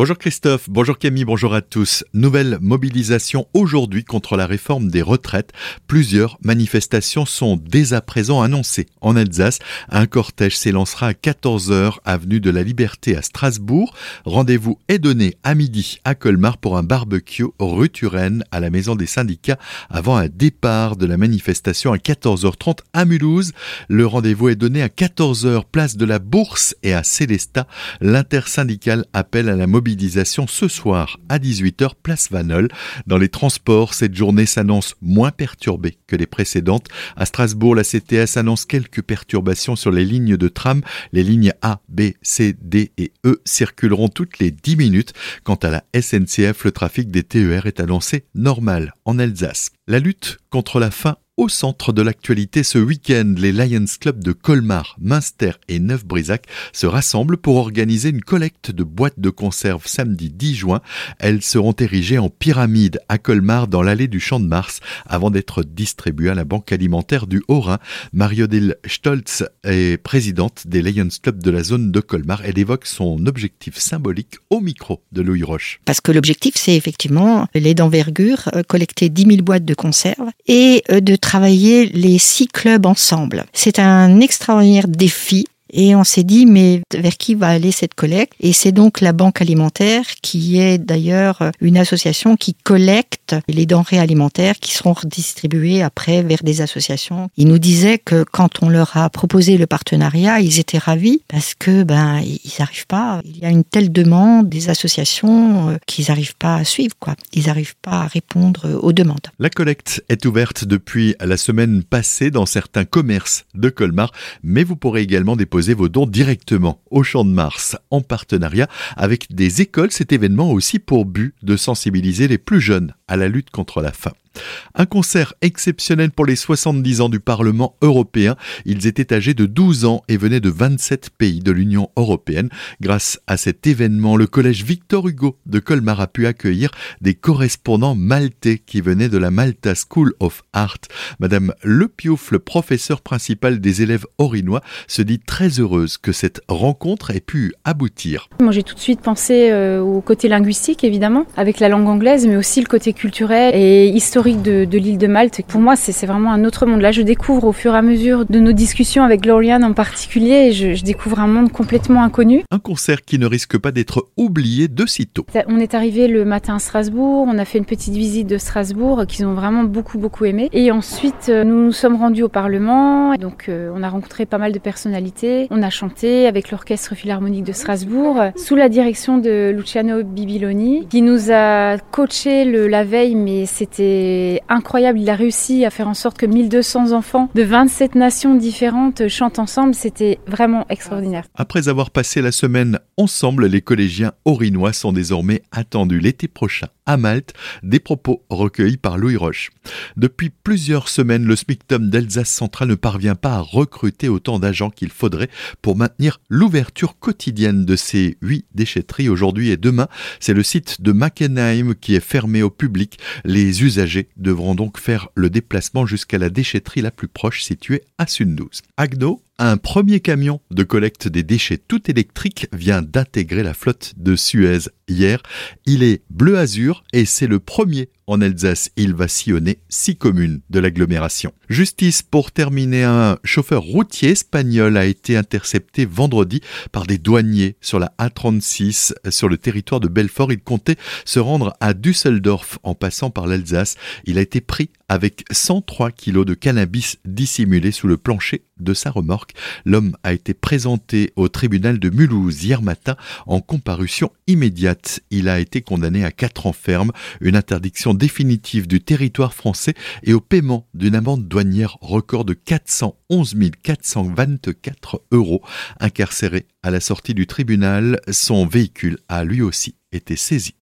Bonjour Christophe, bonjour Camille, bonjour à tous. Nouvelle mobilisation aujourd'hui contre la réforme des retraites. Plusieurs manifestations sont dès à présent annoncées. En Alsace, un cortège s'élancera à 14h avenue de la Liberté à Strasbourg. Rendez-vous est donné à midi à Colmar pour un barbecue rue Turenne à la maison des syndicats avant un départ de la manifestation à 14h30 à Mulhouse. Le rendez-vous est donné à 14h place de la Bourse et à Célestat. L'intersyndicale appelle à la mobilisation ce soir à 18h place Vanol. Dans les transports, cette journée s'annonce moins perturbée que les précédentes. À Strasbourg, la CTS annonce quelques perturbations sur les lignes de tram. Les lignes A, B, C, D et E circuleront toutes les 10 minutes. Quant à la SNCF, le trafic des TER est annoncé normal en Alsace. La lutte contre la faim au centre de l'actualité ce week-end, les Lions Club de Colmar, Münster et Neuf-Brisac se rassemblent pour organiser une collecte de boîtes de conserve samedi 10 juin. Elles seront érigées en pyramide à Colmar dans l'allée du Champ de Mars avant d'être distribuées à la Banque alimentaire du Haut-Rhin. Mariodil Stoltz est présidente des Lions Club de la zone de Colmar. Elle évoque son objectif symbolique au micro de Louis Roche. Parce que l'objectif, c'est effectivement les d'envergure, euh, collecter 10 000 boîtes de conserve et euh, de travailler les six clubs ensemble. C'est un extraordinaire défi et on s'est dit, mais vers qui va aller cette collecte? Et c'est donc la Banque alimentaire, qui est d'ailleurs une association qui collecte les denrées alimentaires qui seront redistribuées après vers des associations. Ils nous disaient que quand on leur a proposé le partenariat, ils étaient ravis parce que ben ils n'arrivent pas. Il y a une telle demande des associations euh, qu'ils n'arrivent pas à suivre, quoi. Ils n'arrivent pas à répondre aux demandes. La collecte est ouverte depuis la semaine passée dans certains commerces de Colmar, mais vous pourrez également déposer vos dons directement au Champ de Mars en partenariat avec des écoles. Cet événement a aussi pour but de sensibiliser les plus jeunes à la lutte contre la faim. Un concert exceptionnel pour les 70 ans du Parlement européen. Ils étaient âgés de 12 ans et venaient de 27 pays de l'Union européenne. Grâce à cet événement, le collège Victor Hugo de Colmar a pu accueillir des correspondants maltais qui venaient de la Malta School of Art. Madame Le Piouf, le professeur principal des élèves orinois, se dit très heureuse que cette rencontre ait pu aboutir. Moi, j'ai tout de suite pensé euh, au côté linguistique, évidemment, avec la langue anglaise, mais aussi le côté culturel et historique de, l'île de Malte. Pour moi, c'est vraiment un autre monde. Là, je découvre au fur et à mesure de nos discussions avec Gloriane en particulier, je, je découvre un monde complètement inconnu. Un concert qui ne risque pas d'être oublié de sitôt. On est arrivé le matin à Strasbourg, on a fait une petite visite de Strasbourg qu'ils ont vraiment beaucoup beaucoup aimé. Et ensuite, euh, nous nous sommes rendus au Parlement. Donc, euh, on a rencontré pas mal de personnalités. On a chanté avec l'Orchestre Philharmonique de Strasbourg sous la direction de Luciano Bibiloni, qui nous a coaché le, la veille, mais c'était incroyable. Il a réussi à faire en sorte que 1200 enfants de 27 nations différentes chantent ensemble. C'était vraiment extraordinaire. Après avoir passé la semaine ensemble, les collégiens orinois sont désormais attendus l'été prochain à Malte, des propos recueillis par Louis Roche. Depuis plusieurs semaines, le SMICTOM d'Alsace centrale ne parvient pas à recruter autant d'agents qu'il faudrait pour maintenir l'ouverture quotidienne de ces huit déchetteries aujourd'hui et demain. C'est le site de Mackenheim qui est fermé au public. Les usagers devront donc faire le déplacement jusqu'à la déchetterie la plus proche située à Sundous. Agno un premier camion de collecte des déchets tout électrique vient d'intégrer la flotte de Suez hier. Il est bleu azur et c'est le premier en Alsace. Il va sillonner six communes de l'agglomération. Justice pour terminer, un chauffeur routier espagnol a été intercepté vendredi par des douaniers sur la A36 sur le territoire de Belfort. Il comptait se rendre à Düsseldorf en passant par l'Alsace. Il a été pris avec 103 kilos de cannabis dissimulé sous le plancher de sa remorque. L'homme a été présenté au tribunal de Mulhouse hier matin en comparution immédiate. Il a été condamné à 4 ans ferme, une interdiction définitive du territoire français et au paiement d'une amende douanière record de 411 424 euros. Incarcéré à la sortie du tribunal, son véhicule a lui aussi été saisi.